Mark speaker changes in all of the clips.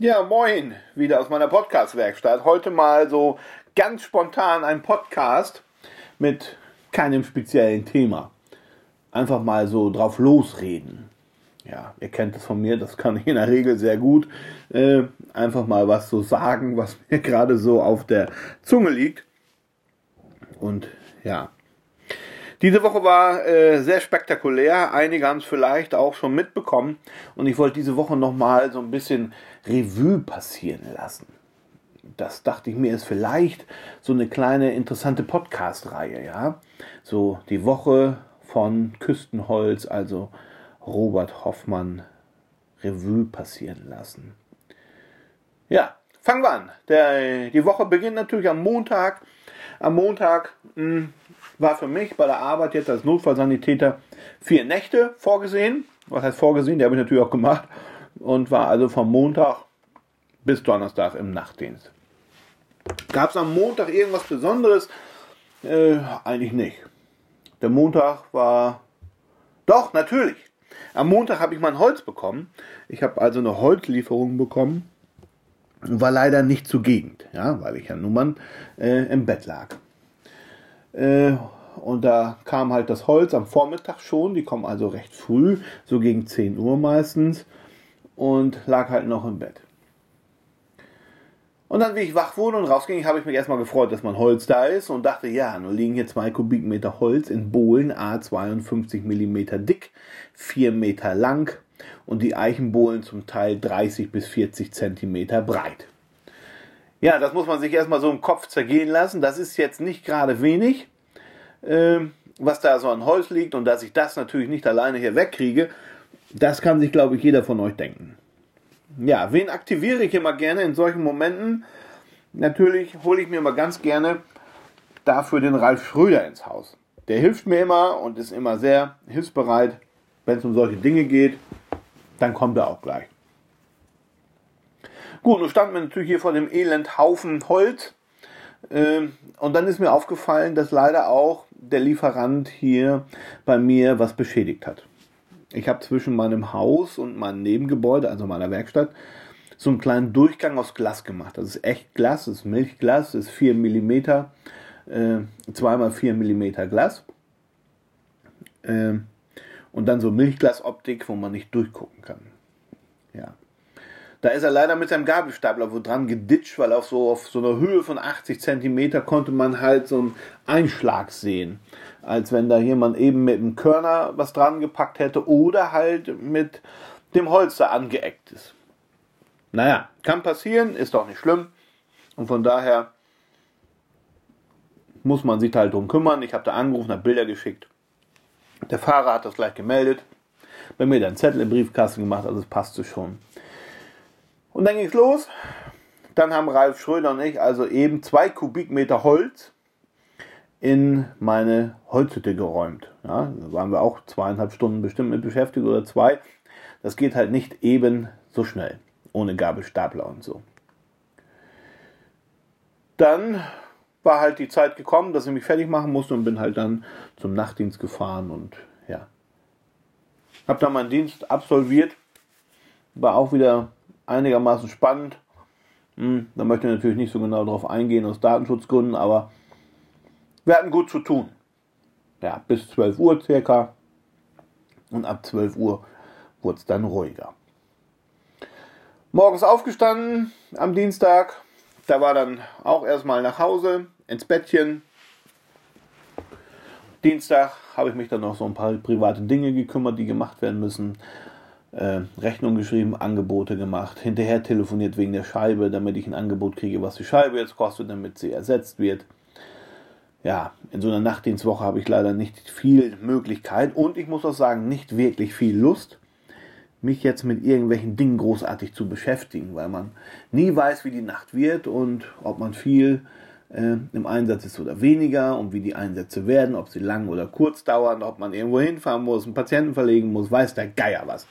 Speaker 1: Ja, moin, wieder aus meiner Podcast-Werkstatt. Heute mal so ganz spontan ein Podcast mit keinem speziellen Thema. Einfach mal so drauf losreden. Ja, ihr kennt es von mir, das kann ich in der Regel sehr gut. Äh, einfach mal was so sagen, was mir gerade so auf der Zunge liegt. Und ja, diese Woche war äh, sehr spektakulär. Einige haben es vielleicht auch schon mitbekommen. Und ich wollte diese Woche nochmal so ein bisschen Revue passieren lassen. Das dachte ich mir, ist vielleicht so eine kleine interessante Podcast-Reihe, ja. So die Woche von Küstenholz, also Robert Hoffmann, Revue passieren lassen. Ja, fangen wir an. Der, die Woche beginnt natürlich am Montag. Am Montag mh, hm, war für mich bei der Arbeit jetzt als Notfallsanitäter vier Nächte vorgesehen. Was heißt vorgesehen? Die habe ich natürlich auch gemacht. Und war also vom Montag bis Donnerstag im Nachtdienst. Gab es am Montag irgendwas Besonderes? Äh, eigentlich nicht. Der Montag war. Doch, natürlich. Am Montag habe ich mein Holz bekommen. Ich habe also eine Holzlieferung bekommen. War leider nicht zur Gegend, ja, weil ich ja nun mal äh, im Bett lag. Äh, und da kam halt das Holz am Vormittag schon, die kommen also recht früh, so gegen 10 Uhr meistens, und lag halt noch im Bett. Und dann, wie ich wach wurde und rausging, habe ich mich erstmal gefreut, dass mein Holz da ist und dachte, ja, nun liegen hier zwei Kubikmeter Holz in Bohlen, A 52 mm dick, 4 Meter lang und die Eichenbohlen zum Teil 30 bis 40 cm breit. Ja, das muss man sich erstmal so im Kopf zergehen lassen. Das ist jetzt nicht gerade wenig, was da so an Holz liegt und dass ich das natürlich nicht alleine hier wegkriege, das kann sich, glaube ich, jeder von euch denken. Ja, wen aktiviere ich immer gerne in solchen Momenten? Natürlich hole ich mir immer ganz gerne dafür den Ralf Schröder ins Haus. Der hilft mir immer und ist immer sehr hilfsbereit, wenn es um solche Dinge geht. Dann kommt er auch gleich. Gut, nun standen wir natürlich hier vor dem Elendhaufen Holz. Ähm, und dann ist mir aufgefallen, dass leider auch der Lieferant hier bei mir was beschädigt hat. Ich habe zwischen meinem Haus und meinem Nebengebäude, also meiner Werkstatt, so einen kleinen Durchgang aus Glas gemacht. Das ist echt Glas, das ist Milchglas, das ist 4 mm, äh, 2x4 mm Glas. Äh, und dann so Milchglasoptik, wo man nicht durchgucken kann. Ja. Da ist er leider mit seinem Gabelstapler wo dran geditscht, weil auf so, auf so einer Höhe von 80 cm konnte man halt so einen Einschlag sehen. Als wenn da jemand eben mit einem Körner was dran gepackt hätte oder halt mit dem da angeeckt ist. Naja, kann passieren, ist doch nicht schlimm. Und von daher muss man sich halt drum kümmern. Ich habe da angerufen, habe Bilder geschickt. Der Fahrer hat das gleich gemeldet. Bei mir dann Zettel im Briefkasten gemacht, also es passte schon. Und dann ging es los. Dann haben Ralf Schröder und ich also eben zwei Kubikmeter Holz in meine Holzhütte geräumt. Ja, da waren wir auch zweieinhalb Stunden bestimmt mit beschäftigt oder zwei. Das geht halt nicht eben so schnell, ohne Gabelstapler und so. Dann war halt die Zeit gekommen, dass ich mich fertig machen musste und bin halt dann zum Nachtdienst gefahren und ja. Hab dann meinen Dienst absolviert. War auch wieder einigermaßen spannend. Hm, da möchte ich natürlich nicht so genau darauf eingehen aus Datenschutzgründen, aber wir hatten gut zu tun. Ja, bis 12 Uhr circa. Und ab 12 Uhr wurde es dann ruhiger. Morgens aufgestanden am Dienstag. Da war dann auch erstmal nach Hause, ins Bettchen. Dienstag habe ich mich dann noch so ein paar private Dinge gekümmert, die gemacht werden müssen äh, Rechnung geschrieben, Angebote gemacht, hinterher telefoniert wegen der Scheibe, damit ich ein Angebot kriege, was die Scheibe jetzt kostet, damit sie ersetzt wird. Ja, in so einer Nachtdienstwoche habe ich leider nicht viel Möglichkeit und ich muss auch sagen, nicht wirklich viel Lust, mich jetzt mit irgendwelchen Dingen großartig zu beschäftigen, weil man nie weiß, wie die Nacht wird und ob man viel äh, im Einsatz ist oder weniger und wie die Einsätze werden, ob sie lang oder kurz dauern, ob man irgendwo hinfahren muss, einen Patienten verlegen muss, weiß der Geier was.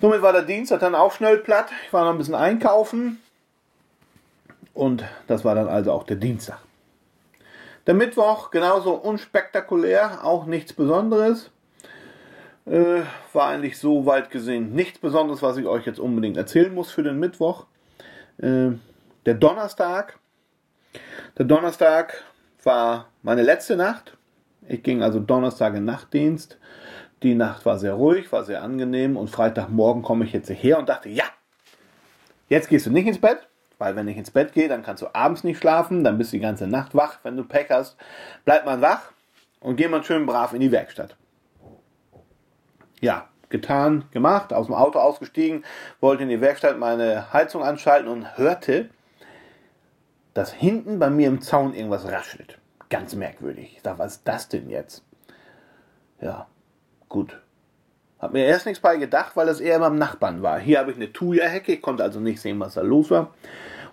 Speaker 1: Somit war der Dienstag dann auch schnell platt. Ich war noch ein bisschen einkaufen. Und das war dann also auch der Dienstag. Der Mittwoch genauso unspektakulär, auch nichts Besonderes. Äh, war eigentlich so weit gesehen nichts Besonderes, was ich euch jetzt unbedingt erzählen muss für den Mittwoch. Äh, der Donnerstag. Der Donnerstag war meine letzte Nacht. Ich ging also Donnerstag in Nachtdienst. Die Nacht war sehr ruhig, war sehr angenehm und Freitagmorgen komme ich jetzt her und dachte, ja, jetzt gehst du nicht ins Bett, weil wenn ich ins Bett gehe, dann kannst du abends nicht schlafen, dann bist du die ganze Nacht wach, wenn du Pech hast. Bleib mal wach und geh mal schön brav in die Werkstatt. Ja, getan, gemacht, aus dem Auto ausgestiegen, wollte in die Werkstatt meine Heizung anschalten und hörte, dass hinten bei mir im Zaun irgendwas raschelt. Ganz merkwürdig. Ich dachte, was ist das denn jetzt? Ja, gut. Hab mir erst nichts bei gedacht, weil das eher beim Nachbarn war. Hier habe ich eine Thuja-Hecke, ich konnte also nicht sehen, was da los war.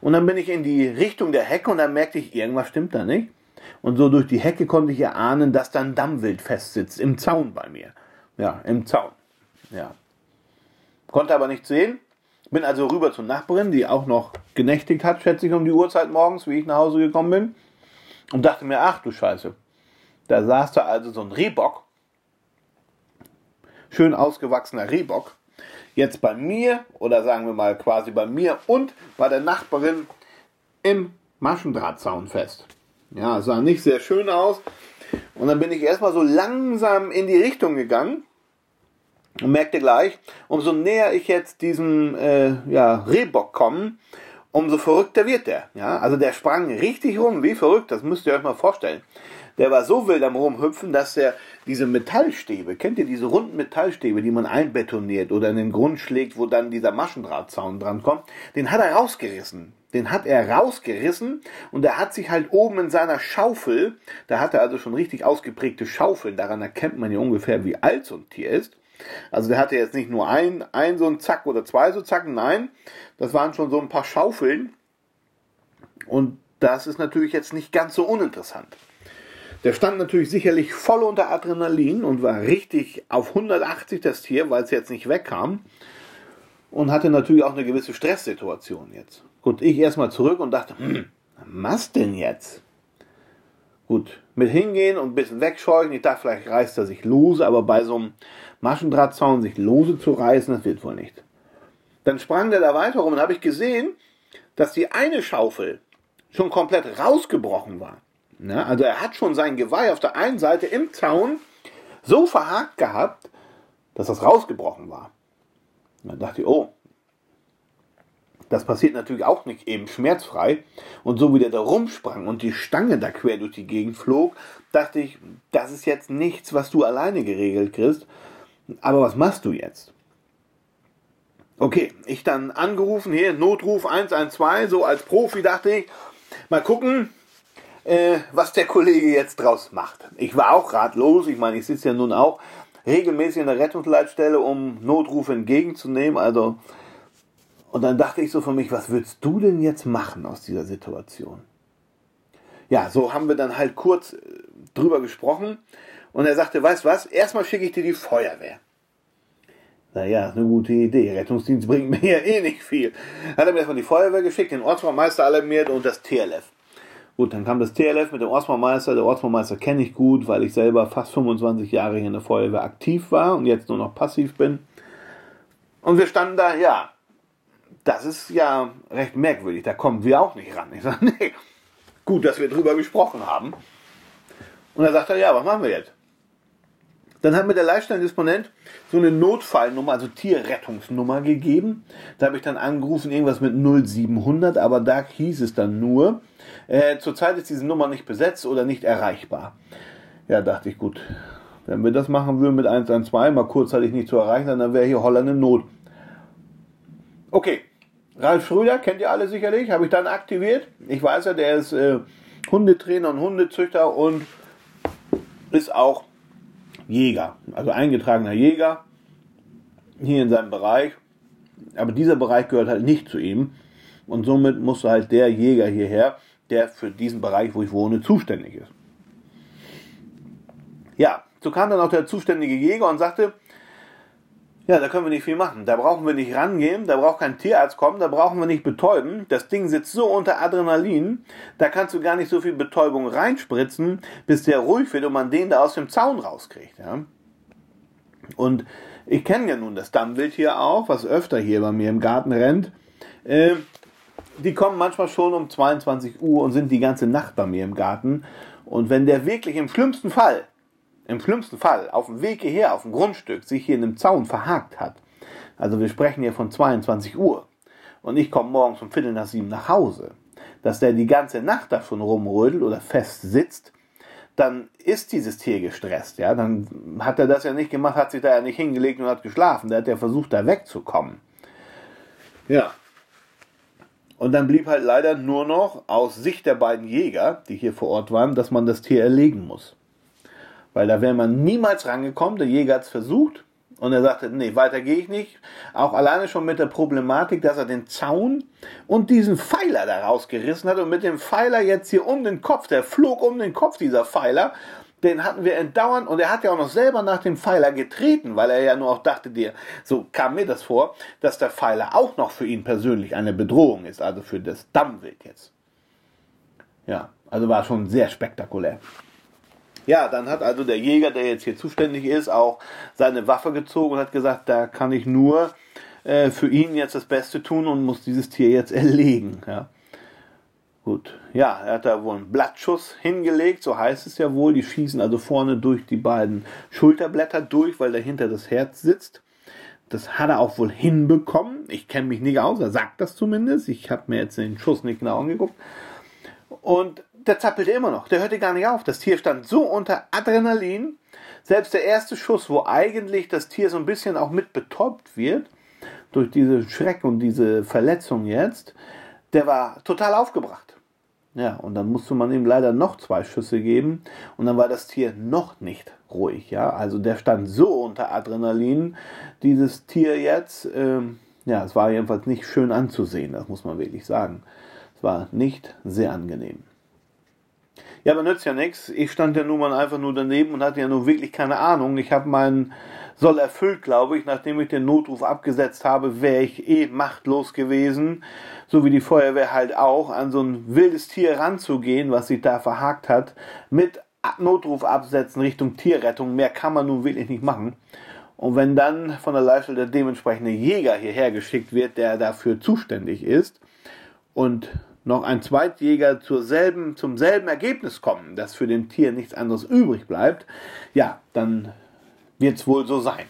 Speaker 1: Und dann bin ich in die Richtung der Hecke und dann merkte ich, irgendwas stimmt da nicht. Und so durch die Hecke konnte ich erahnen, dass da ein Dammwild festsitzt, im Zaun bei mir. Ja, im Zaun. Ja. Konnte aber nichts sehen. Bin also rüber zur Nachbarin, die auch noch genächtigt hat, schätze ich, um die Uhrzeit morgens, wie ich nach Hause gekommen bin. Und dachte mir, ach du Scheiße. Da saß da also so ein Rehbock. Schön ausgewachsener Rehbock. Jetzt bei mir, oder sagen wir mal quasi bei mir und bei der Nachbarin im Maschendrahtzaun fest. Ja, sah nicht sehr schön aus. Und dann bin ich erstmal so langsam in die Richtung gegangen und merkte gleich, umso näher ich jetzt diesem äh, ja, Rehbock komme, umso verrückter wird der. Ja? Also der sprang richtig rum, wie verrückt, das müsst ihr euch mal vorstellen. Der war so wild am Rumhüpfen, dass er diese Metallstäbe, kennt ihr diese runden Metallstäbe, die man einbetoniert oder in den Grund schlägt, wo dann dieser Maschendrahtzaun dran kommt, den hat er rausgerissen. Den hat er rausgerissen und er hat sich halt oben in seiner Schaufel, da hat er also schon richtig ausgeprägte Schaufeln, daran erkennt man ja ungefähr, wie alt so ein Tier ist. Also der hatte jetzt nicht nur ein, ein so ein Zack oder zwei so Zacken, nein, das waren schon so ein paar Schaufeln. Und das ist natürlich jetzt nicht ganz so uninteressant. Der stand natürlich sicherlich voll unter Adrenalin und war richtig auf 180 das Tier, weil es jetzt nicht wegkam. Und hatte natürlich auch eine gewisse Stresssituation jetzt. Gut, ich erstmal zurück und dachte, hm, was denn jetzt? Gut, mit hingehen und ein bisschen wegscheuchen. Ich dachte, vielleicht reißt er sich lose, aber bei so einem Maschendrahtzaun sich lose zu reißen, das wird wohl nicht. Dann sprang der da weiter rum und habe ich gesehen, dass die eine Schaufel schon komplett rausgebrochen war. Ne? Also er hat schon sein Geweih auf der einen Seite im Zaun so verhakt gehabt, dass das rausgebrochen war. Und dann dachte ich, oh, das passiert natürlich auch nicht eben schmerzfrei. Und so wie der da rumsprang und die Stange da quer durch die Gegend flog, dachte ich, das ist jetzt nichts, was du alleine geregelt kriegst. Aber was machst du jetzt? Okay, ich dann angerufen, hier, Notruf 112, so als Profi dachte ich, mal gucken, äh, was der Kollege jetzt draus macht. Ich war auch ratlos, ich meine, ich sitze ja nun auch regelmäßig in der Rettungsleitstelle, um Notrufe entgegenzunehmen, also und dann dachte ich so für mich, was würdest du denn jetzt machen aus dieser Situation? Ja, so haben wir dann halt kurz äh, drüber gesprochen und er sagte, weißt was, erstmal schicke ich dir die Feuerwehr. Naja, ist eine gute Idee. Rettungsdienst bringt mir ja eh nicht viel. Hat er mir erstmal die Feuerwehr geschickt, den Ortsbaumeister alarmiert und das TLF. Gut, dann kam das TLF mit dem Ortsbaumeister. Der Ortsbaumeister kenne ich gut, weil ich selber fast 25 Jahre hier in der Feuerwehr aktiv war und jetzt nur noch passiv bin. Und wir standen da, ja, das ist ja recht merkwürdig. Da kommen wir auch nicht ran. Ich sage, nee, gut, dass wir drüber gesprochen haben. Und dann sagt er, ja, was machen wir jetzt? Dann hat mir der Leitstellendisponent so eine Notfallnummer, also Tierrettungsnummer gegeben. Da habe ich dann angerufen, irgendwas mit 0700, aber da hieß es dann nur, äh, zurzeit ist diese Nummer nicht besetzt oder nicht erreichbar. Ja, dachte ich, gut, wenn wir das machen würden mit 112, mal kurzzeitig nicht zu erreichen, dann wäre hier Holland in Not. Okay, Ralf Schröder, kennt ihr alle sicherlich, habe ich dann aktiviert. Ich weiß ja, der ist äh, Hundetrainer und Hundezüchter und ist auch Jäger, also eingetragener Jäger hier in seinem Bereich. Aber dieser Bereich gehört halt nicht zu ihm und somit musste halt der Jäger hierher, der für diesen Bereich, wo ich wohne, zuständig ist. Ja, so kam dann auch der zuständige Jäger und sagte, ja, da können wir nicht viel machen. Da brauchen wir nicht rangehen, da braucht kein Tierarzt kommen, da brauchen wir nicht betäuben. Das Ding sitzt so unter Adrenalin, da kannst du gar nicht so viel Betäubung reinspritzen, bis der ruhig wird und man den da aus dem Zaun rauskriegt. Ja? Und ich kenne ja nun das Dammwild hier auch, was öfter hier bei mir im Garten rennt. Äh, die kommen manchmal schon um 22 Uhr und sind die ganze Nacht bei mir im Garten. Und wenn der wirklich im schlimmsten Fall, im schlimmsten Fall, auf dem Weg hierher, auf dem Grundstück, sich hier in einem Zaun verhakt hat, also wir sprechen hier von 22 Uhr, und ich komme morgens um Viertel nach sieben nach Hause, dass der die ganze Nacht da schon rumrödelt oder fest sitzt, dann ist dieses Tier gestresst, ja, dann hat er das ja nicht gemacht, hat sich da ja nicht hingelegt und hat geschlafen, der hat ja versucht, da wegzukommen. Ja. Und dann blieb halt leider nur noch aus Sicht der beiden Jäger, die hier vor Ort waren, dass man das Tier erlegen muss. Weil da wäre man niemals rangekommen, der Jäger hat es versucht, und er sagte, nee, weiter gehe ich nicht. Auch alleine schon mit der Problematik, dass er den Zaun und diesen Pfeiler da rausgerissen hat und mit dem Pfeiler jetzt hier um den Kopf, der flog um den Kopf, dieser Pfeiler, den hatten wir entdauernd und er hat ja auch noch selber nach dem Pfeiler getreten, weil er ja nur auch dachte, dir, so kam mir das vor, dass der Pfeiler auch noch für ihn persönlich eine Bedrohung ist, also für das Dammwild jetzt. Ja, also war schon sehr spektakulär. Ja, dann hat also der Jäger, der jetzt hier zuständig ist, auch seine Waffe gezogen und hat gesagt, da kann ich nur äh, für ihn jetzt das Beste tun und muss dieses Tier jetzt erlegen. Ja. Gut, ja, er hat da wohl einen Blattschuss hingelegt, so heißt es ja wohl. Die schießen also vorne durch die beiden Schulterblätter durch, weil dahinter das Herz sitzt. Das hat er auch wohl hinbekommen. Ich kenne mich nicht aus, er sagt das zumindest. Ich habe mir jetzt den Schuss nicht genau angeguckt. Und der zappelte immer noch. Der hörte gar nicht auf. Das Tier stand so unter Adrenalin. Selbst der erste Schuss, wo eigentlich das Tier so ein bisschen auch mit betäubt wird, durch diese Schreck und diese Verletzung jetzt, der war total aufgebracht. Ja, und dann musste man ihm leider noch zwei Schüsse geben und dann war das Tier noch nicht ruhig. Ja, also der stand so unter Adrenalin, dieses Tier jetzt. Ähm, ja, es war jedenfalls nicht schön anzusehen, das muss man wirklich sagen. Es war nicht sehr angenehm. Ja, aber nützt ja nichts. Ich stand ja nun mal einfach nur daneben und hatte ja nur wirklich keine Ahnung. Ich habe meinen Soll erfüllt, glaube ich. Nachdem ich den Notruf abgesetzt habe, wäre ich eh machtlos gewesen. So wie die Feuerwehr halt auch, an so ein wildes Tier ranzugehen, was sich da verhakt hat. Mit Notruf absetzen Richtung Tierrettung. Mehr kann man nun wirklich nicht machen. Und wenn dann von der Leistung der dementsprechende Jäger hierher geschickt wird, der dafür zuständig ist und noch ein Zweitjäger zur selben, zum selben Ergebnis kommen, dass für den Tier nichts anderes übrig bleibt, ja, dann wird es wohl so sein.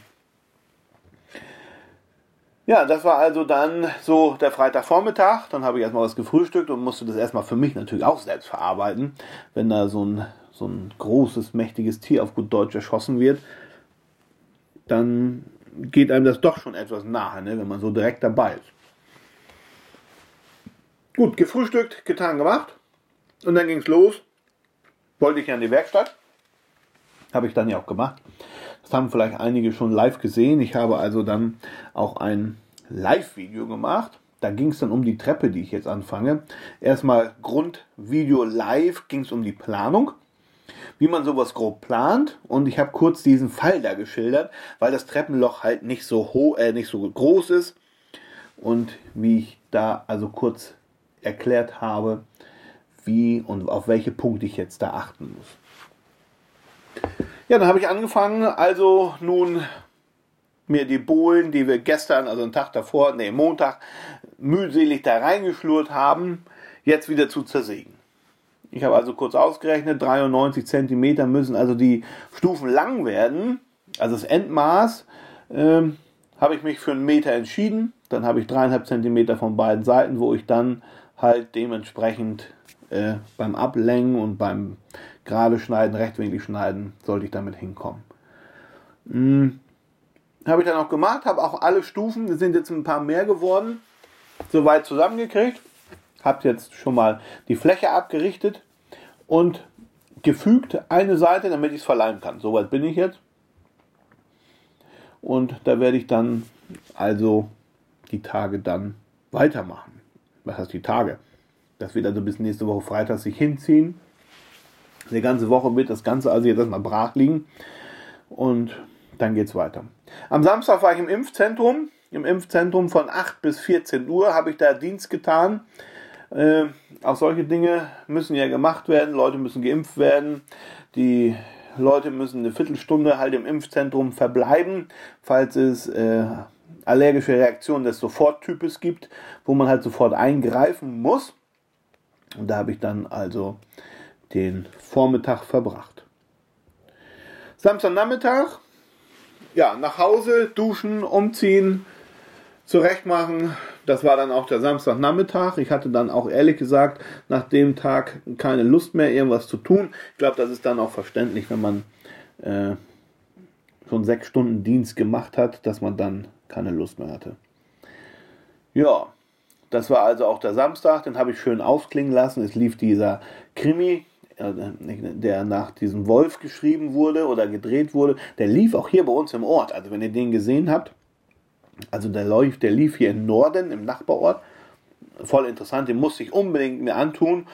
Speaker 1: Ja, das war also dann so der Freitagvormittag. Dann habe ich erstmal was gefrühstückt und musste das erstmal für mich natürlich auch selbst verarbeiten, wenn da so ein, so ein großes, mächtiges Tier auf gut Deutsch erschossen wird. Dann geht einem das doch schon etwas nahe, ne, wenn man so direkt dabei ist. Gut, gefrühstückt, getan, gemacht. Und dann ging es los. Wollte ich ja in die Werkstatt. Habe ich dann ja auch gemacht. Das haben vielleicht einige schon live gesehen. Ich habe also dann auch ein Live-Video gemacht. Da ging es dann um die Treppe, die ich jetzt anfange. Erstmal Grundvideo live ging es um die Planung, wie man sowas grob plant. Und ich habe kurz diesen Fall da geschildert, weil das Treppenloch halt nicht so hoch, äh, nicht so groß ist. Und wie ich da also kurz erklärt habe, wie und auf welche Punkte ich jetzt da achten muss. Ja, dann habe ich angefangen, also nun mir die Bohlen, die wir gestern, also einen Tag davor, nee, Montag, mühselig da reingeschlurrt haben, jetzt wieder zu zersägen. Ich habe also kurz ausgerechnet, 93 cm müssen also die Stufen lang werden, also das Endmaß, ähm, habe ich mich für einen Meter entschieden. Dann habe ich dreieinhalb Zentimeter von beiden Seiten, wo ich dann halt dementsprechend äh, beim Ablängen und beim gerade schneiden, rechtwinklig schneiden, sollte ich damit hinkommen. Hm. Habe ich dann auch gemacht, habe auch alle Stufen, sind jetzt ein paar mehr geworden, soweit zusammengekriegt. Habe jetzt schon mal die Fläche abgerichtet und gefügt eine Seite, damit ich es verleihen kann. Soweit bin ich jetzt. Und da werde ich dann also die Tage dann weitermachen was heißt die Tage, das wird also bis nächste Woche Freitag sich hinziehen. Die ganze Woche wird das Ganze also jetzt erstmal brach liegen und dann geht es weiter. Am Samstag war ich im Impfzentrum. Im Impfzentrum von 8 bis 14 Uhr habe ich da Dienst getan. Äh, auch solche Dinge müssen ja gemacht werden. Leute müssen geimpft werden. Die Leute müssen eine Viertelstunde halt im Impfzentrum verbleiben, falls es äh, allergische Reaktionen des Soforttypes gibt, wo man halt sofort eingreifen muss. Und da habe ich dann also den Vormittag verbracht. Samstagnachmittag, ja, nach Hause, duschen, umziehen, zurechtmachen. Das war dann auch der Samstagnachmittag. Ich hatte dann auch ehrlich gesagt nach dem Tag keine Lust mehr, irgendwas zu tun. Ich glaube, das ist dann auch verständlich, wenn man äh, schon sechs Stunden Dienst gemacht hat, dass man dann keine Lust mehr hatte. Ja, das war also auch der Samstag, den habe ich schön ausklingen lassen. Es lief dieser Krimi, äh, der nach diesem Wolf geschrieben wurde oder gedreht wurde. Der lief auch hier bei uns im Ort. Also wenn ihr den gesehen habt, also der läuft, der lief hier im Norden, im Nachbarort. Voll interessant, den musste ich unbedingt mir antun.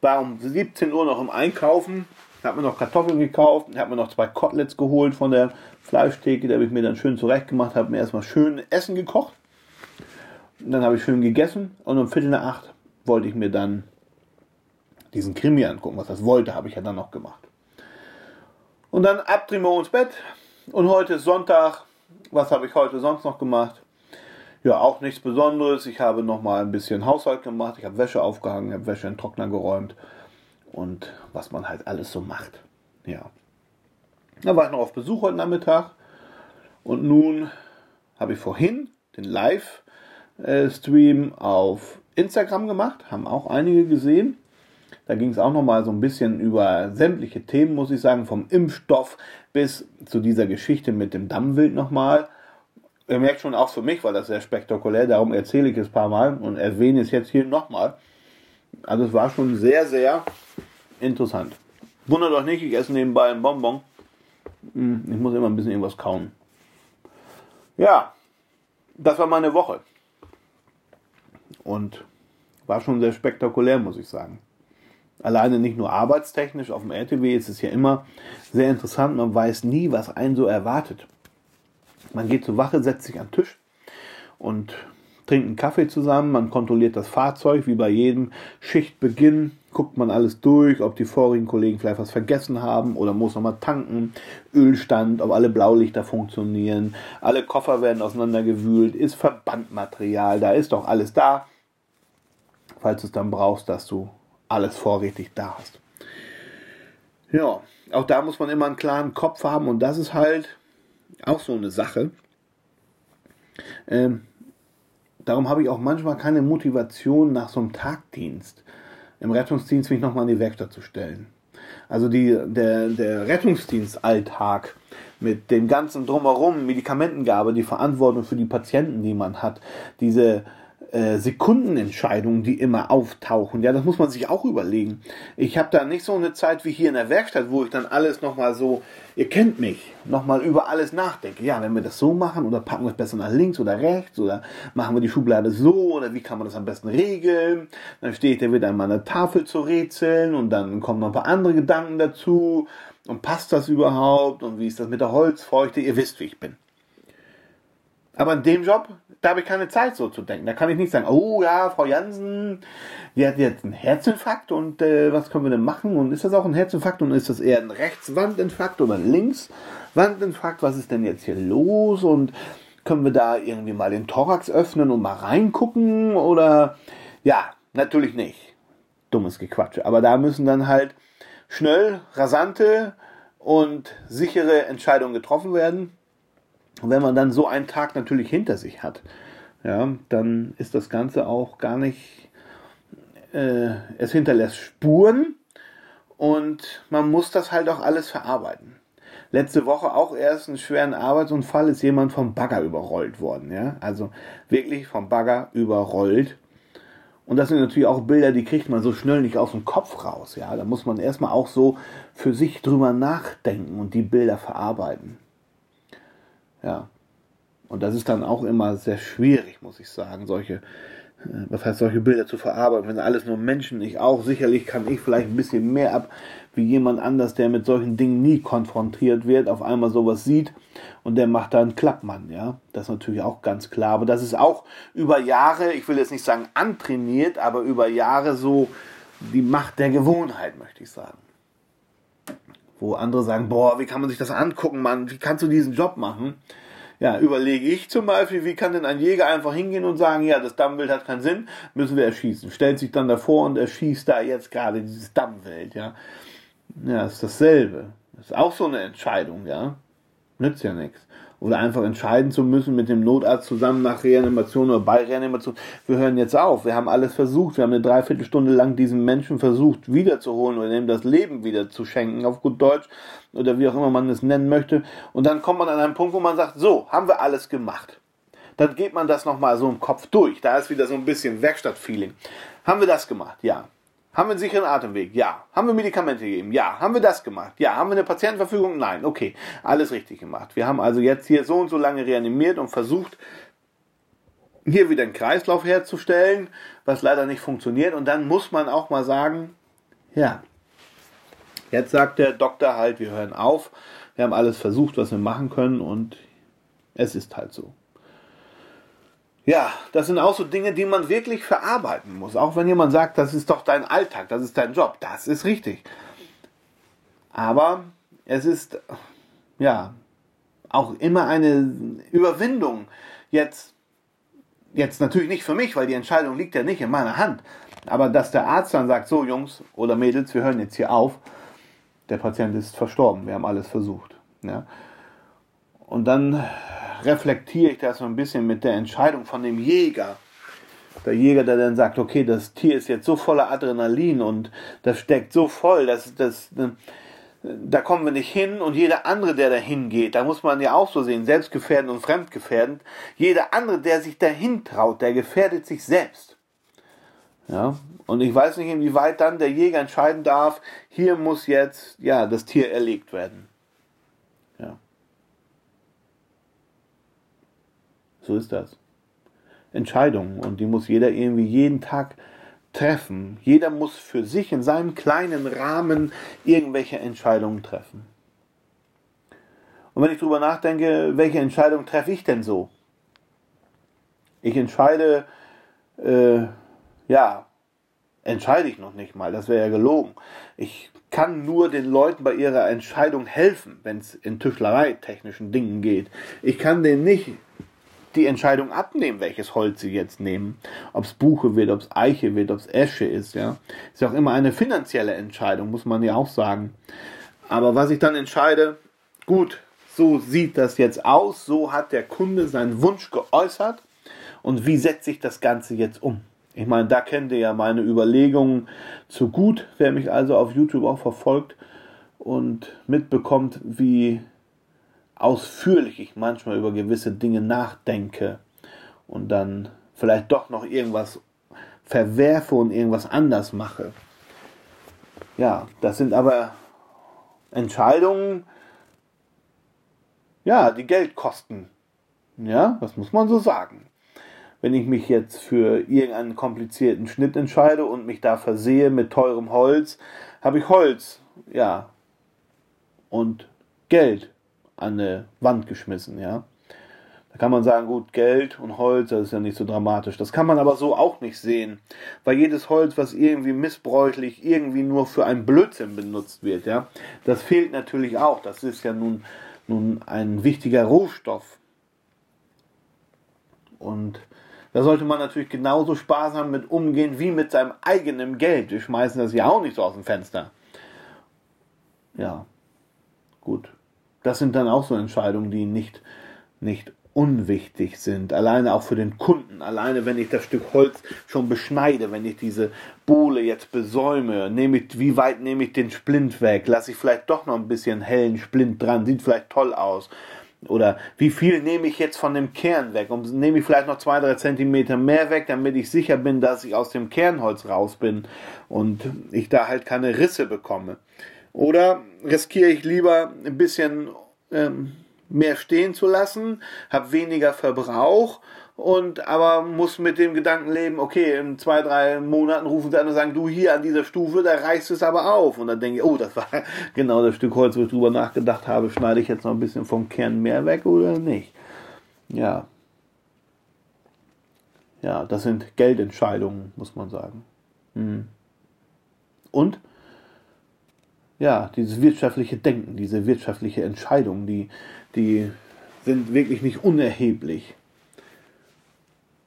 Speaker 1: War um 17 Uhr noch im Einkaufen, habe mir noch Kartoffeln gekauft, habe mir noch zwei Koteletts geholt von der Fleischtheke, da habe ich mir dann schön zurecht gemacht, habe mir erstmal schön Essen gekocht. Und dann habe ich schön gegessen und um Viertel nach acht wollte ich mir dann diesen Krimi angucken. Was das wollte, habe ich ja dann noch gemacht. Und dann ab Trimo ins Bett. Und heute ist Sonntag. Was habe ich heute sonst noch gemacht? Ja, auch nichts Besonderes. Ich habe noch mal ein bisschen Haushalt gemacht. Ich habe Wäsche aufgehangen, habe Wäsche in den Trockner geräumt und was man halt alles so macht. Ja. Da war ich noch auf Besuch heute Nachmittag und nun habe ich vorhin den Live-Stream auf Instagram gemacht, haben auch einige gesehen. Da ging es auch noch mal so ein bisschen über sämtliche Themen, muss ich sagen, vom Impfstoff bis zu dieser Geschichte mit dem Dammwild nochmal. Ihr merkt schon auch für mich, weil das sehr spektakulär, darum erzähle ich es ein paar Mal und erwähne es jetzt hier nochmal. Also es war schon sehr, sehr interessant. Wundert euch nicht, ich esse nebenbei ein Bonbon. Hm, ich muss immer ein bisschen irgendwas kauen. Ja, das war meine Woche. Und war schon sehr spektakulär, muss ich sagen. Alleine nicht nur arbeitstechnisch auf dem RTW ist es ja immer sehr interessant. Man weiß nie, was einen so erwartet. Man geht zur Wache, setzt sich an den Tisch und trinkt einen Kaffee zusammen. Man kontrolliert das Fahrzeug, wie bei jedem Schichtbeginn. Guckt man alles durch, ob die vorigen Kollegen vielleicht was vergessen haben oder muss nochmal tanken. Ölstand, ob alle Blaulichter funktionieren. Alle Koffer werden auseinandergewühlt. Ist Verbandmaterial, da ist doch alles da. Falls du es dann brauchst, dass du alles vorrätig da hast. Ja, auch da muss man immer einen klaren Kopf haben und das ist halt auch so eine Sache. Ähm, darum habe ich auch manchmal keine Motivation nach so einem Tagdienst im Rettungsdienst mich nochmal in die Werkstatt zu stellen. Also die, der, der Rettungsdienstalltag mit dem ganzen Drumherum, Medikamentengabe, die Verantwortung für die Patienten, die man hat, diese äh, Sekundenentscheidungen, die immer auftauchen. Ja, das muss man sich auch überlegen. Ich habe da nicht so eine Zeit wie hier in der Werkstatt, wo ich dann alles nochmal so, ihr kennt mich, nochmal über alles nachdenke. Ja, wenn wir das so machen oder packen wir es besser nach links oder rechts oder machen wir die Schublade so oder wie kann man das am besten regeln? Dann steht da wieder an meiner Tafel zu rätseln und dann kommen noch ein paar andere Gedanken dazu und passt das überhaupt und wie ist das mit der Holzfeuchte? Ihr wisst, wie ich bin. Aber in dem Job, da habe ich keine Zeit so zu denken. Da kann ich nicht sagen, oh ja, Frau Jansen, die hat jetzt einen Herzinfarkt und äh, was können wir denn machen? Und ist das auch ein Herzinfarkt und ist das eher ein Rechtswandinfarkt oder ein Linkswandinfarkt? Was ist denn jetzt hier los? Und können wir da irgendwie mal den Thorax öffnen und mal reingucken? Oder ja, natürlich nicht. Dummes Gequatsche. Aber da müssen dann halt schnell, rasante und sichere Entscheidungen getroffen werden. Und wenn man dann so einen Tag natürlich hinter sich hat, ja, dann ist das Ganze auch gar nicht, äh, es hinterlässt Spuren und man muss das halt auch alles verarbeiten. Letzte Woche auch erst einen schweren Arbeitsunfall ist jemand vom Bagger überrollt worden, ja, also wirklich vom Bagger überrollt. Und das sind natürlich auch Bilder, die kriegt man so schnell nicht aus dem Kopf raus, ja. Da muss man erstmal auch so für sich drüber nachdenken und die Bilder verarbeiten. Ja. Und das ist dann auch immer sehr schwierig, muss ich sagen, solche, äh, was heißt solche Bilder zu verarbeiten, wenn alles nur Menschen, ich auch, sicherlich kann ich vielleicht ein bisschen mehr ab, wie jemand anders, der mit solchen Dingen nie konfrontiert wird, auf einmal sowas sieht und der macht da einen Klappmann, ja. Das ist natürlich auch ganz klar, aber das ist auch über Jahre, ich will jetzt nicht sagen antrainiert, aber über Jahre so die Macht der Gewohnheit, möchte ich sagen. Wo andere sagen, boah, wie kann man sich das angucken, Mann, wie kannst du diesen Job machen? Ja, überlege ich zum Beispiel, wie kann denn ein Jäger einfach hingehen und sagen, ja, das Dammwild hat keinen Sinn, müssen wir erschießen. Stellt sich dann davor und erschießt da jetzt gerade dieses Dammwild, ja. Ja, ist dasselbe. ist auch so eine Entscheidung, ja. Nützt ja nichts oder einfach entscheiden zu müssen mit dem Notarzt zusammen nach Reanimation oder bei Reanimation. Wir hören jetzt auf. Wir haben alles versucht. Wir haben eine Dreiviertelstunde lang diesen Menschen versucht wiederzuholen oder ihm das Leben wieder zu schenken, auf gut Deutsch oder wie auch immer man es nennen möchte. Und dann kommt man an einen Punkt, wo man sagt, so, haben wir alles gemacht. Dann geht man das nochmal so im Kopf durch. Da ist wieder so ein bisschen Werkstattfeeling. Haben wir das gemacht? Ja. Haben wir einen sicheren Atemweg? Ja. Haben wir Medikamente gegeben? Ja. Haben wir das gemacht? Ja. Haben wir eine Patientenverfügung? Nein. Okay. Alles richtig gemacht. Wir haben also jetzt hier so und so lange reanimiert und versucht, hier wieder einen Kreislauf herzustellen, was leider nicht funktioniert. Und dann muss man auch mal sagen, ja, jetzt sagt der Doktor halt, wir hören auf. Wir haben alles versucht, was wir machen können und es ist halt so. Ja, das sind auch so Dinge, die man wirklich verarbeiten muss. Auch wenn jemand sagt, das ist doch dein Alltag, das ist dein Job. Das ist richtig. Aber es ist, ja, auch immer eine Überwindung. Jetzt, jetzt natürlich nicht für mich, weil die Entscheidung liegt ja nicht in meiner Hand. Aber dass der Arzt dann sagt, so Jungs oder Mädels, wir hören jetzt hier auf, der Patient ist verstorben, wir haben alles versucht. Ja. Und dann reflektiere ich das so ein bisschen mit der Entscheidung von dem Jäger. Der Jäger, der dann sagt, okay, das Tier ist jetzt so voller Adrenalin und das steckt so voll, dass das, da kommen wir nicht hin und jeder andere, der da hingeht, da muss man ja auch so sehen, selbstgefährdend und fremdgefährdend, jeder andere, der sich dahin traut, der gefährdet sich selbst. Ja, und ich weiß nicht, inwieweit dann der Jäger entscheiden darf, hier muss jetzt, ja, das Tier erlegt werden. So ist das. Entscheidungen und die muss jeder irgendwie jeden Tag treffen. Jeder muss für sich in seinem kleinen Rahmen irgendwelche Entscheidungen treffen. Und wenn ich darüber nachdenke, welche Entscheidung treffe ich denn so? Ich entscheide, äh, ja, entscheide ich noch nicht mal, das wäre ja gelogen. Ich kann nur den Leuten bei ihrer Entscheidung helfen, wenn es in Tüftlerei technischen Dingen geht. Ich kann denen nicht die Entscheidung abnehmen, welches Holz sie jetzt nehmen. Ob es Buche wird, ob es Eiche wird, ob es Esche ist, ja. Ist ja auch immer eine finanzielle Entscheidung, muss man ja auch sagen. Aber was ich dann entscheide, gut, so sieht das jetzt aus, so hat der Kunde seinen Wunsch geäußert und wie setze ich das Ganze jetzt um? Ich meine, da kennt ihr ja meine Überlegungen zu gut, wer mich also auf YouTube auch verfolgt und mitbekommt, wie ausführlich ich manchmal über gewisse Dinge nachdenke und dann vielleicht doch noch irgendwas verwerfe und irgendwas anders mache. Ja, das sind aber Entscheidungen, ja, die Geld kosten. Ja, das muss man so sagen. Wenn ich mich jetzt für irgendeinen komplizierten Schnitt entscheide und mich da versehe mit teurem Holz, habe ich Holz, ja, und Geld an eine Wand geschmissen, ja. Da kann man sagen, gut, Geld und Holz, das ist ja nicht so dramatisch. Das kann man aber so auch nicht sehen, weil jedes Holz, was irgendwie missbräuchlich irgendwie nur für einen Blödsinn benutzt wird, ja, das fehlt natürlich auch. Das ist ja nun, nun ein wichtiger Rohstoff. Und da sollte man natürlich genauso sparsam mit umgehen wie mit seinem eigenen Geld. Wir schmeißen das ja auch nicht so aus dem Fenster. Ja, gut das sind dann auch so Entscheidungen, die nicht, nicht unwichtig sind. Alleine auch für den Kunden. Alleine, wenn ich das Stück Holz schon beschneide, wenn ich diese Bohle jetzt besäume, nehme ich, wie weit nehme ich den Splint weg? Lasse ich vielleicht doch noch ein bisschen hellen Splint dran? Sieht vielleicht toll aus. Oder wie viel nehme ich jetzt von dem Kern weg? Und nehme ich vielleicht noch zwei, drei Zentimeter mehr weg, damit ich sicher bin, dass ich aus dem Kernholz raus bin und ich da halt keine Risse bekomme. Oder riskiere ich lieber ein bisschen ähm, mehr stehen zu lassen, habe weniger Verbrauch und aber muss mit dem Gedanken leben, okay, in zwei, drei Monaten rufen sie an und sagen, du hier an dieser Stufe, da reißt es aber auf. Und dann denke ich, oh, das war genau das Stück Holz, wo ich drüber nachgedacht habe, schneide ich jetzt noch ein bisschen vom Kern mehr weg oder nicht? Ja. Ja, das sind Geldentscheidungen, muss man sagen. Hm. Und ja, dieses wirtschaftliche Denken, diese wirtschaftliche Entscheidung, die, die sind wirklich nicht unerheblich.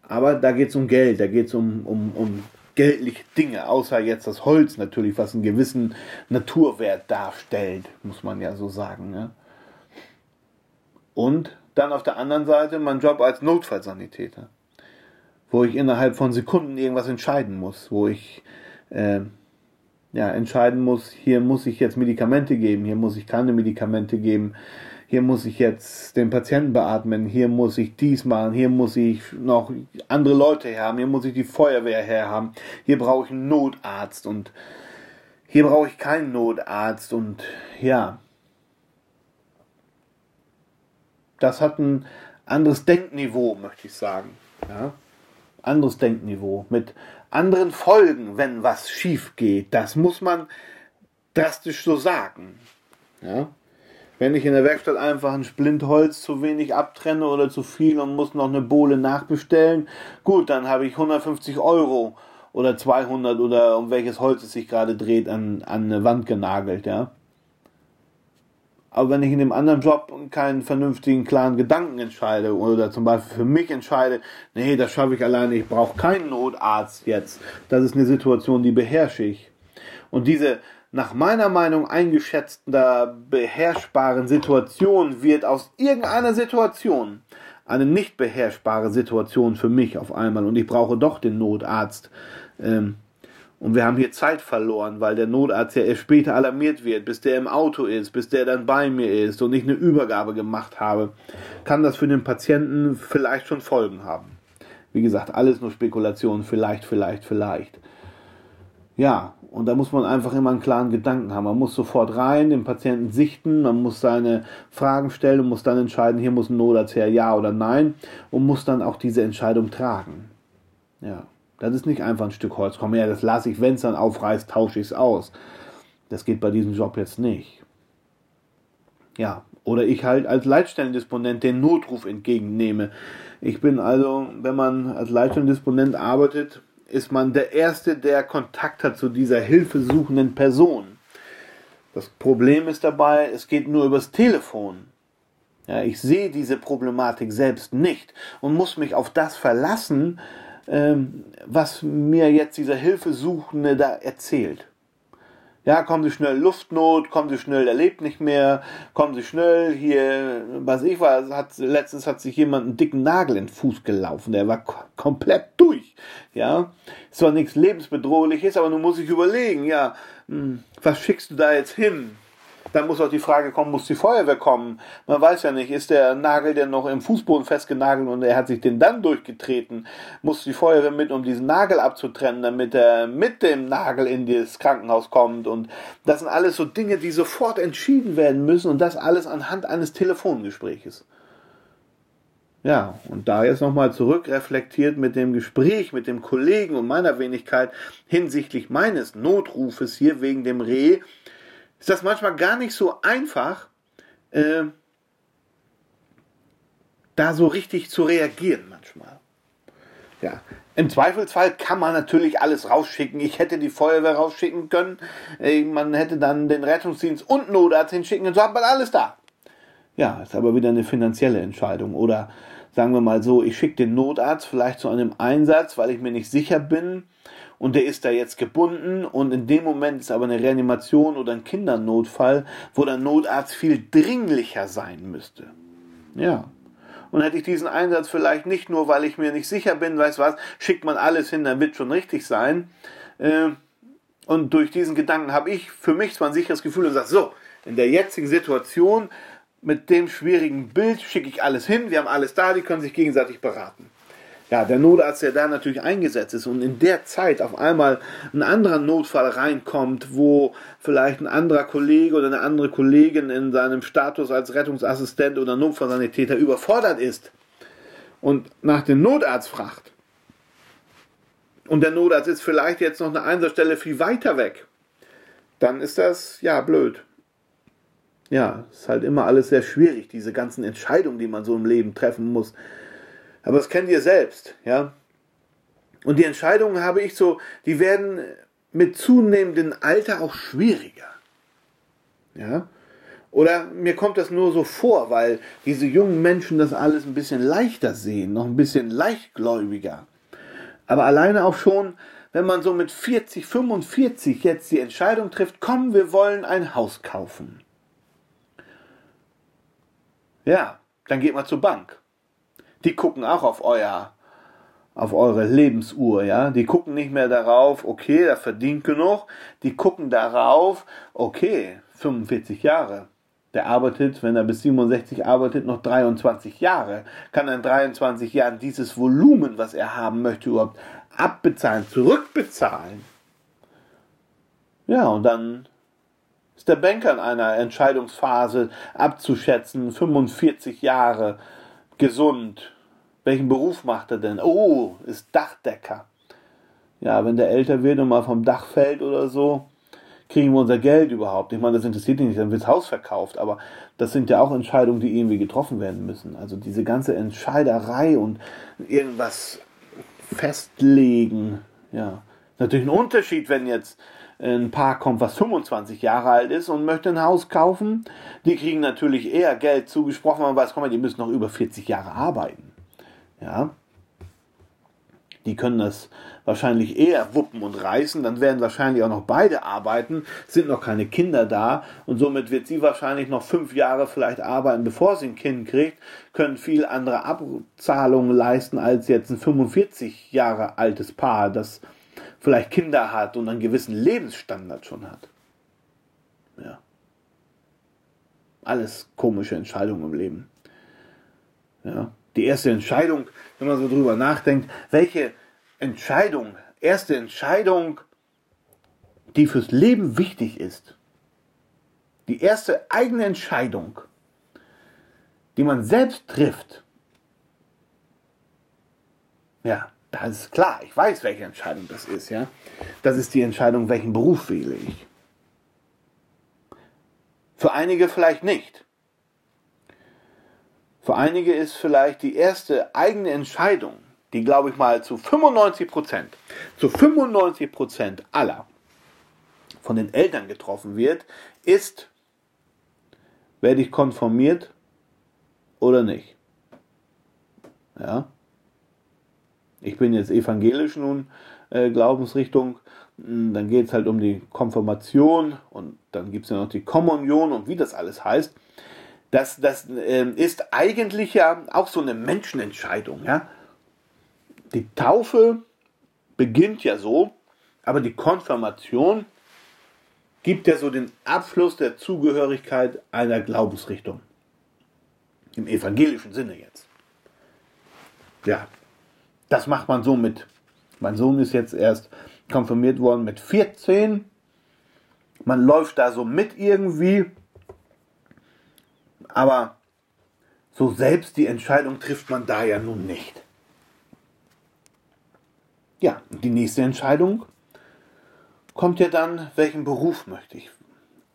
Speaker 1: Aber da geht es um Geld, da geht es um, um, um geldliche Dinge, außer jetzt das Holz natürlich, was einen gewissen Naturwert darstellt, muss man ja so sagen. Ne? Und dann auf der anderen Seite mein Job als Notfallsanitäter, wo ich innerhalb von Sekunden irgendwas entscheiden muss, wo ich äh, ja, entscheiden muss, hier muss ich jetzt Medikamente geben, hier muss ich keine Medikamente geben, hier muss ich jetzt den Patienten beatmen, hier muss ich dies machen, hier muss ich noch andere Leute herhaben, hier muss ich die Feuerwehr herhaben, hier brauche ich einen Notarzt und hier brauche ich keinen Notarzt und ja, das hat ein anderes Denkniveau, möchte ich sagen. Ja? Anderes Denkniveau mit anderen Folgen, wenn was schief geht. Das muss man drastisch so sagen. Ja? Wenn ich in der Werkstatt einfach ein Splintholz zu wenig abtrenne oder zu viel und muss noch eine Bohle nachbestellen, gut, dann habe ich 150 Euro oder 200 oder um welches Holz es sich gerade dreht an, an eine Wand genagelt, ja. Aber wenn ich in dem anderen Job keinen vernünftigen, klaren Gedanken entscheide oder zum Beispiel für mich entscheide, nee, das schaffe ich alleine, ich brauche keinen Notarzt jetzt. Das ist eine Situation, die beherrsche ich. Und diese nach meiner Meinung eingeschätzter beherrschbaren Situation wird aus irgendeiner Situation eine nicht beherrschbare Situation für mich auf einmal und ich brauche doch den Notarzt. Ähm, und wir haben hier Zeit verloren, weil der Notarzt ja erst später alarmiert wird, bis der im Auto ist, bis der dann bei mir ist und ich eine Übergabe gemacht habe, kann das für den Patienten vielleicht schon Folgen haben. Wie gesagt, alles nur Spekulation, vielleicht, vielleicht, vielleicht. Ja, und da muss man einfach immer einen klaren Gedanken haben. Man muss sofort rein, den Patienten sichten, man muss seine Fragen stellen und muss dann entscheiden, hier muss ein Notarzt her, ja oder nein, und muss dann auch diese Entscheidung tragen. Ja. Das ist nicht einfach ein Stück Holz. Komm her, das lasse ich, wenn es dann aufreißt, tausche ich es aus. Das geht bei diesem Job jetzt nicht. Ja, oder ich halt als Leitstellendisponent den Notruf entgegennehme. Ich bin also, wenn man als Leitstellendisponent arbeitet, ist man der Erste, der Kontakt hat zu dieser hilfesuchenden Person. Das Problem ist dabei, es geht nur übers Telefon. Ja, ich sehe diese Problematik selbst nicht und muss mich auf das verlassen, ähm, was mir jetzt dieser Hilfesuchende da erzählt. Ja, kommen Sie schnell Luftnot, kommen Sie schnell, er lebt nicht mehr, kommen Sie schnell hier, was ich war, hat, letztens hat sich jemand einen dicken Nagel in den Fuß gelaufen, der war komplett durch, ja. Ist zwar nichts lebensbedrohliches, aber nun muss ich überlegen, ja, hm, was schickst du da jetzt hin? Dann muss auch die Frage kommen, muss die Feuerwehr kommen? Man weiß ja nicht, ist der Nagel denn noch im Fußboden festgenagelt und er hat sich den dann durchgetreten? Muss die Feuerwehr mit, um diesen Nagel abzutrennen, damit er mit dem Nagel in das Krankenhaus kommt? Und das sind alles so Dinge, die sofort entschieden werden müssen und das alles anhand eines Telefongespräches. Ja, und da jetzt nochmal zurückreflektiert mit dem Gespräch mit dem Kollegen und meiner Wenigkeit hinsichtlich meines Notrufes hier wegen dem Reh, ist das manchmal gar nicht so einfach, äh, da so richtig zu reagieren manchmal. Ja, im Zweifelsfall kann man natürlich alles rausschicken. Ich hätte die Feuerwehr rausschicken können. Äh, man hätte dann den Rettungsdienst und Notarzt hinschicken und so hat man alles da. Ja, ist aber wieder eine finanzielle Entscheidung. Oder sagen wir mal so, ich schicke den Notarzt vielleicht zu einem Einsatz, weil ich mir nicht sicher bin, und der ist da jetzt gebunden und in dem Moment ist aber eine Reanimation oder ein Kindernotfall, wo der Notarzt viel dringlicher sein müsste. Ja. Und hätte ich diesen Einsatz vielleicht nicht nur, weil ich mir nicht sicher bin, weiß was, schickt man alles hin, dann wird schon richtig sein. Äh, und durch diesen Gedanken habe ich für mich zwar ein sicheres Gefühl und sage, so, in der jetzigen Situation mit dem schwierigen Bild schicke ich alles hin, wir haben alles da, die können sich gegenseitig beraten ja, der Notarzt, der da natürlich eingesetzt ist und in der Zeit auf einmal ein anderer Notfall reinkommt, wo vielleicht ein anderer Kollege oder eine andere Kollegin in seinem Status als Rettungsassistent oder Notfallsanitäter überfordert ist und nach dem Notarzt fragt. Und der Notarzt ist vielleicht jetzt noch eine Einsatzstelle viel weiter weg. Dann ist das, ja, blöd. Ja, ist halt immer alles sehr schwierig, diese ganzen Entscheidungen, die man so im Leben treffen muss. Aber das kennt ihr selbst, ja. Und die Entscheidungen habe ich so, die werden mit zunehmendem Alter auch schwieriger. Ja? Oder mir kommt das nur so vor, weil diese jungen Menschen das alles ein bisschen leichter sehen, noch ein bisschen leichtgläubiger. Aber alleine auch schon, wenn man so mit 40, 45 jetzt die Entscheidung trifft, komm, wir wollen ein Haus kaufen. Ja, dann geht man zur Bank. Die gucken auch auf euer, auf eure Lebensuhr, ja. Die gucken nicht mehr darauf, okay, er verdient genug. Die gucken darauf, okay, 45 Jahre. Der arbeitet, wenn er bis 67 arbeitet, noch 23 Jahre. Kann er in 23 Jahren dieses Volumen, was er haben möchte, überhaupt abbezahlen, zurückbezahlen? Ja, und dann ist der Banker in einer Entscheidungsphase abzuschätzen, 45 Jahre, gesund. Welchen Beruf macht er denn? Oh, ist Dachdecker. Ja, wenn der älter wird und mal vom Dach fällt oder so, kriegen wir unser Geld überhaupt? Ich meine, das interessiert ihn nicht, dann wird das Haus verkauft, aber das sind ja auch Entscheidungen, die irgendwie getroffen werden müssen. Also diese ganze Entscheiderei und irgendwas festlegen, ja. Natürlich ein Unterschied, wenn jetzt ein Paar kommt, was 25 Jahre alt ist und möchte ein Haus kaufen. Die kriegen natürlich eher Geld zugesprochen, man weiß, komm die müssen noch über 40 Jahre arbeiten. Ja. Die können das wahrscheinlich eher wuppen und reißen, dann werden wahrscheinlich auch noch beide arbeiten, sind noch keine Kinder da und somit wird sie wahrscheinlich noch fünf Jahre vielleicht arbeiten, bevor sie ein Kind kriegt, können viel andere Abzahlungen leisten als jetzt ein 45 Jahre altes Paar, das vielleicht Kinder hat und einen gewissen Lebensstandard schon hat. Ja. Alles komische Entscheidungen im Leben. Ja. Die erste Entscheidung, wenn man so drüber nachdenkt, welche Entscheidung, erste Entscheidung, die fürs Leben wichtig ist, die erste eigene Entscheidung, die man selbst trifft, ja, das ist klar, ich weiß, welche Entscheidung das ist, ja. Das ist die Entscheidung, welchen Beruf wähle ich. Für einige vielleicht nicht. Für einige ist vielleicht die erste eigene Entscheidung, die glaube ich mal zu 95 Prozent, zu 95 Prozent aller von den Eltern getroffen wird, ist, werde ich konformiert oder nicht. Ja. Ich bin jetzt evangelisch nun, äh, Glaubensrichtung, hm, dann geht es halt um die Konfirmation und dann gibt es ja noch die Kommunion und wie das alles heißt. Das, das äh, ist eigentlich ja auch so eine Menschenentscheidung. Ja? Die Taufe beginnt ja so, aber die Konfirmation gibt ja so den Abschluss der Zugehörigkeit einer Glaubensrichtung. Im evangelischen Sinne jetzt. Ja, das macht man so mit. Mein Sohn ist jetzt erst konfirmiert worden mit 14. Man läuft da so mit irgendwie. Aber so selbst die Entscheidung trifft man da ja nun nicht. Ja, die nächste Entscheidung kommt ja dann, welchen Beruf möchte ich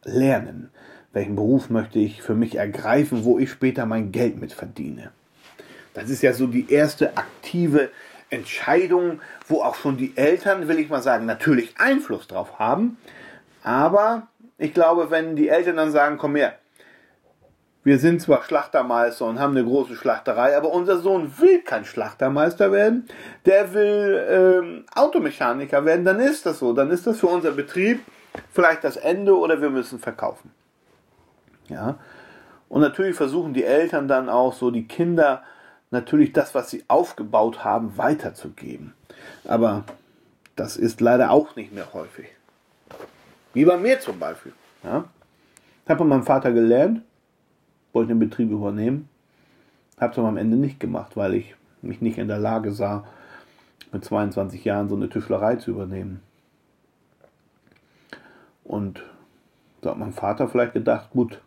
Speaker 1: lernen? Welchen Beruf möchte ich für mich ergreifen, wo ich später mein Geld mit verdiene? Das ist ja so die erste aktive Entscheidung, wo auch schon die Eltern, will ich mal sagen, natürlich Einfluss drauf haben. Aber ich glaube, wenn die Eltern dann sagen, komm her, wir sind zwar Schlachtermeister und haben eine große Schlachterei, aber unser Sohn will kein Schlachtermeister werden, der will ähm, Automechaniker werden, dann ist das so. Dann ist das für unser Betrieb vielleicht das Ende oder wir müssen verkaufen. Ja. Und natürlich versuchen die Eltern dann auch so die Kinder natürlich das, was sie aufgebaut haben, weiterzugeben. Aber das ist leider auch nicht mehr häufig. Wie bei mir zum Beispiel. Ja. Ich habe von meinem Vater gelernt, wollte den Betrieb übernehmen. Habe es aber am Ende nicht gemacht, weil ich mich nicht in der Lage sah, mit 22 Jahren so eine Tischlerei zu übernehmen. Und da hat mein Vater vielleicht gedacht, gut,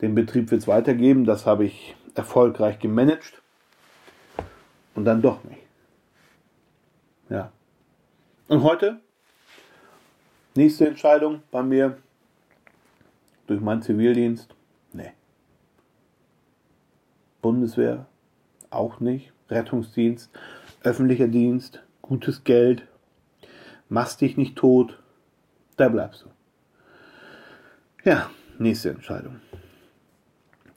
Speaker 1: den Betrieb wird es weitergeben, das habe ich erfolgreich gemanagt. Und dann doch nicht. Ja. Und heute? Nächste Entscheidung bei mir durch meinen Zivildienst. Nee. Bundeswehr auch nicht, Rettungsdienst, öffentlicher Dienst, gutes Geld, machst dich nicht tot, da bleibst du. Ja, Nächste Entscheidung.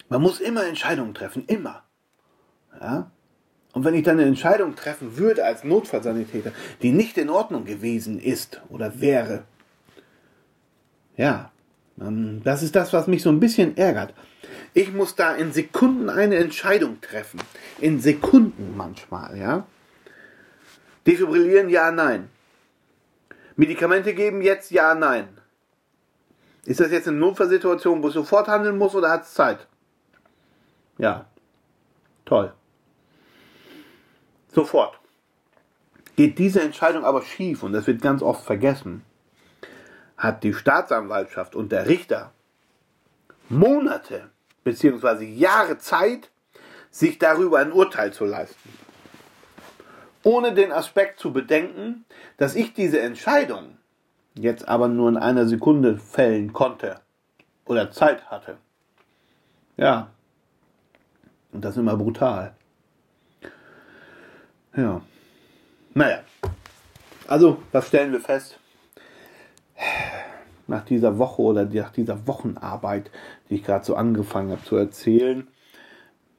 Speaker 1: Man muss immer Entscheidungen treffen, immer. Ja? Und wenn ich dann eine Entscheidung treffen würde als Notfallsanitäter, die nicht in Ordnung gewesen ist oder wäre, ja, das ist das, was mich so ein bisschen ärgert. Ich muss da in Sekunden eine Entscheidung treffen. In Sekunden manchmal, ja. Defibrillieren, ja, nein. Medikamente geben, jetzt, ja, nein. Ist das jetzt eine Notfallsituation, wo ich sofort handeln muss oder hat es Zeit? Ja. Toll. Sofort. Geht diese Entscheidung aber schief, und das wird ganz oft vergessen, hat die Staatsanwaltschaft und der Richter Monate bzw. Jahre Zeit, sich darüber ein Urteil zu leisten. Ohne den Aspekt zu bedenken, dass ich diese Entscheidung jetzt aber nur in einer Sekunde fällen konnte oder Zeit hatte. Ja. Und das ist immer brutal. Ja. Naja. Also, was stellen wir fest? Nach dieser Woche oder nach dieser Wochenarbeit, die ich gerade so angefangen habe zu erzählen,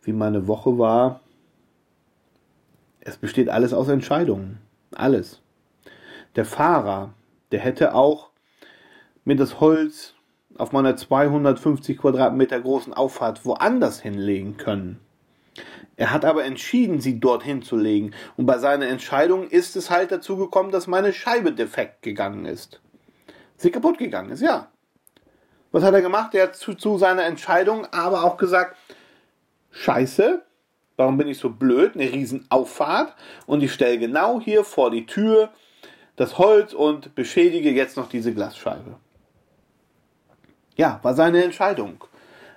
Speaker 1: wie meine Woche war, es besteht alles aus Entscheidungen. Alles. Der Fahrer, der hätte auch mir das Holz auf meiner 250 Quadratmeter großen Auffahrt woanders hinlegen können. Er hat aber entschieden, sie dorthin zu legen. Und bei seiner Entscheidung ist es halt dazu gekommen, dass meine Scheibe defekt gegangen ist. Sie kaputt gegangen ist, ja. Was hat er gemacht? Er hat zu, zu seiner Entscheidung aber auch gesagt, Scheiße, warum bin ich so blöd? Eine Riesenauffahrt und ich stelle genau hier vor die Tür das Holz und beschädige jetzt noch diese Glasscheibe. Ja, war seine Entscheidung.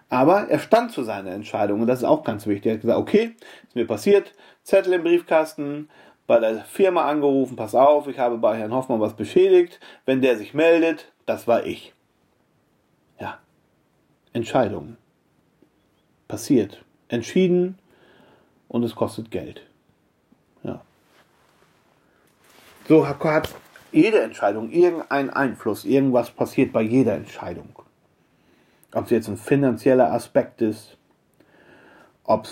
Speaker 1: Aber er stand zu seiner Entscheidung und das ist auch ganz wichtig. Er hat gesagt, okay, ist mir passiert, Zettel im Briefkasten, bei der Firma angerufen, pass auf, ich habe bei Herrn Hoffmann was beschädigt. Wenn der sich meldet, das war ich. Ja, Entscheidung. Passiert. Entschieden und es kostet Geld. Ja. So hat jede Entscheidung irgendeinen Einfluss. Irgendwas passiert bei jeder Entscheidung. Ob es jetzt ein finanzieller Aspekt ist, ob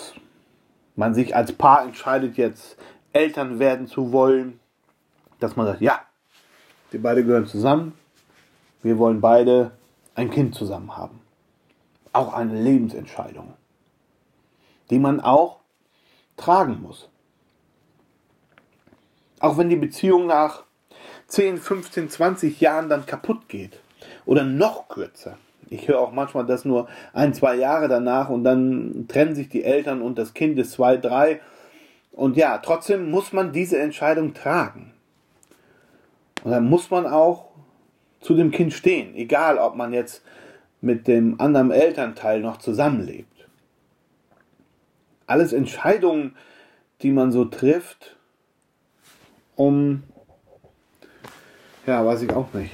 Speaker 1: man sich als Paar entscheidet, jetzt Eltern werden zu wollen, dass man sagt, ja, wir beide gehören zusammen, wir wollen beide ein Kind zusammen haben. Auch eine Lebensentscheidung, die man auch tragen muss. Auch wenn die Beziehung nach 10, 15, 20 Jahren dann kaputt geht oder noch kürzer. Ich höre auch manchmal das nur ein, zwei Jahre danach und dann trennen sich die Eltern und das Kind ist zwei, drei. Und ja, trotzdem muss man diese Entscheidung tragen. Und dann muss man auch zu dem Kind stehen, egal ob man jetzt mit dem anderen Elternteil noch zusammenlebt. Alles Entscheidungen, die man so trifft, um, ja, weiß ich auch nicht,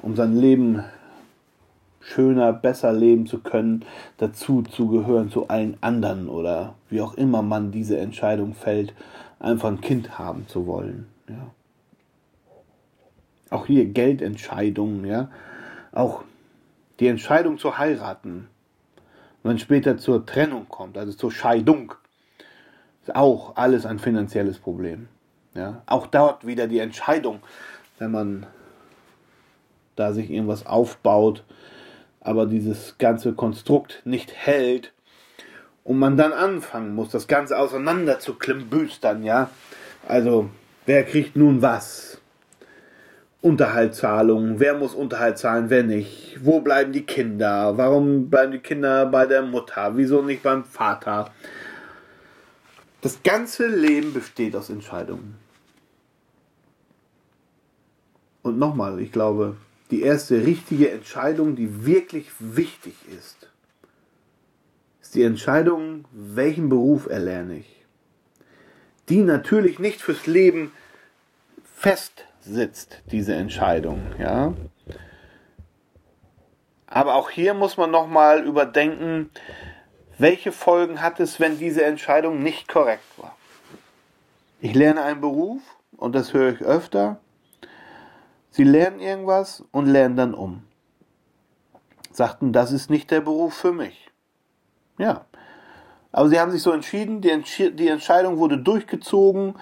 Speaker 1: um sein Leben schöner, besser leben zu können, dazu zu gehören zu allen anderen oder wie auch immer man diese Entscheidung fällt, einfach ein Kind haben zu wollen. Ja. Auch hier Geldentscheidungen, ja. Auch die Entscheidung zu heiraten, wenn später zur Trennung kommt, also zur Scheidung, ist auch alles ein finanzielles Problem. Ja. Auch dort wieder die Entscheidung, wenn man da sich irgendwas aufbaut, aber dieses ganze Konstrukt nicht hält und man dann anfangen muss, das Ganze auseinander zu klimbüstern, ja. Also, wer kriegt nun was? Unterhaltszahlungen, wer muss Unterhalt zahlen, wer nicht? Wo bleiben die Kinder? Warum bleiben die Kinder bei der Mutter? Wieso nicht beim Vater? Das ganze Leben besteht aus Entscheidungen. Und nochmal, ich glaube, die erste richtige Entscheidung, die wirklich wichtig ist, ist die Entscheidung, welchen Beruf erlerne ich. Die natürlich nicht fürs Leben festsitzt, diese Entscheidung, ja. Aber auch hier muss man nochmal überdenken, welche Folgen hat es, wenn diese Entscheidung nicht korrekt war. Ich lerne einen Beruf und das höre ich öfter Sie lernen irgendwas und lernen dann um. sagten, das ist nicht der Beruf für mich. Ja. Aber sie haben sich so entschieden, die, Entsch die Entscheidung wurde durchgezogen,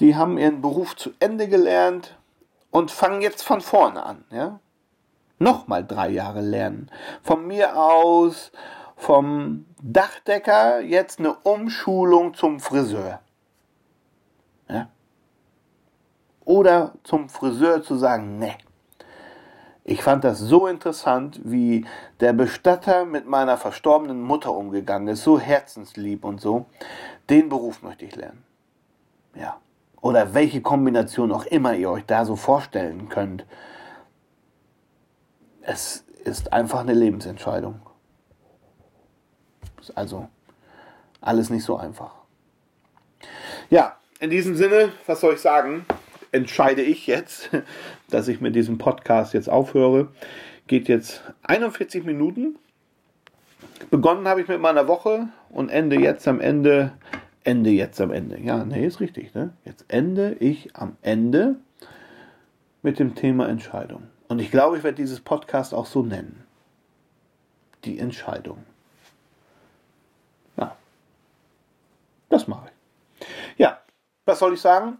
Speaker 1: die haben ihren Beruf zu Ende gelernt und fangen jetzt von vorne an. Ja? Nochmal drei Jahre lernen. Von mir aus, vom Dachdecker, jetzt eine Umschulung zum Friseur. Ja? Oder zum Friseur zu sagen, ne. Ich fand das so interessant, wie der Bestatter mit meiner verstorbenen Mutter umgegangen ist, so herzenslieb und so. Den Beruf möchte ich lernen. Ja. Oder welche Kombination auch immer ihr euch da so vorstellen könnt. Es ist einfach eine Lebensentscheidung. Ist also alles nicht so einfach. Ja, in diesem Sinne, was soll ich sagen? Entscheide ich jetzt, dass ich mit diesem Podcast jetzt aufhöre. Geht jetzt 41 Minuten. Begonnen habe ich mit meiner Woche und ende jetzt am Ende. Ende jetzt am Ende. Ja, nee, ist richtig. Ne? Jetzt ende ich am Ende mit dem Thema Entscheidung. Und ich glaube, ich werde dieses Podcast auch so nennen. Die Entscheidung. Ja, das mache ich. Ja, was soll ich sagen?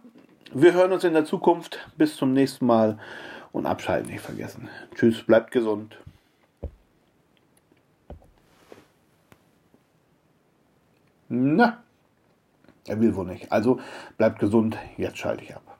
Speaker 1: Wir hören uns in der Zukunft. Bis zum nächsten Mal. Und abschalten nicht vergessen. Tschüss, bleibt gesund. Na, er will wohl nicht. Also bleibt gesund. Jetzt schalte ich ab.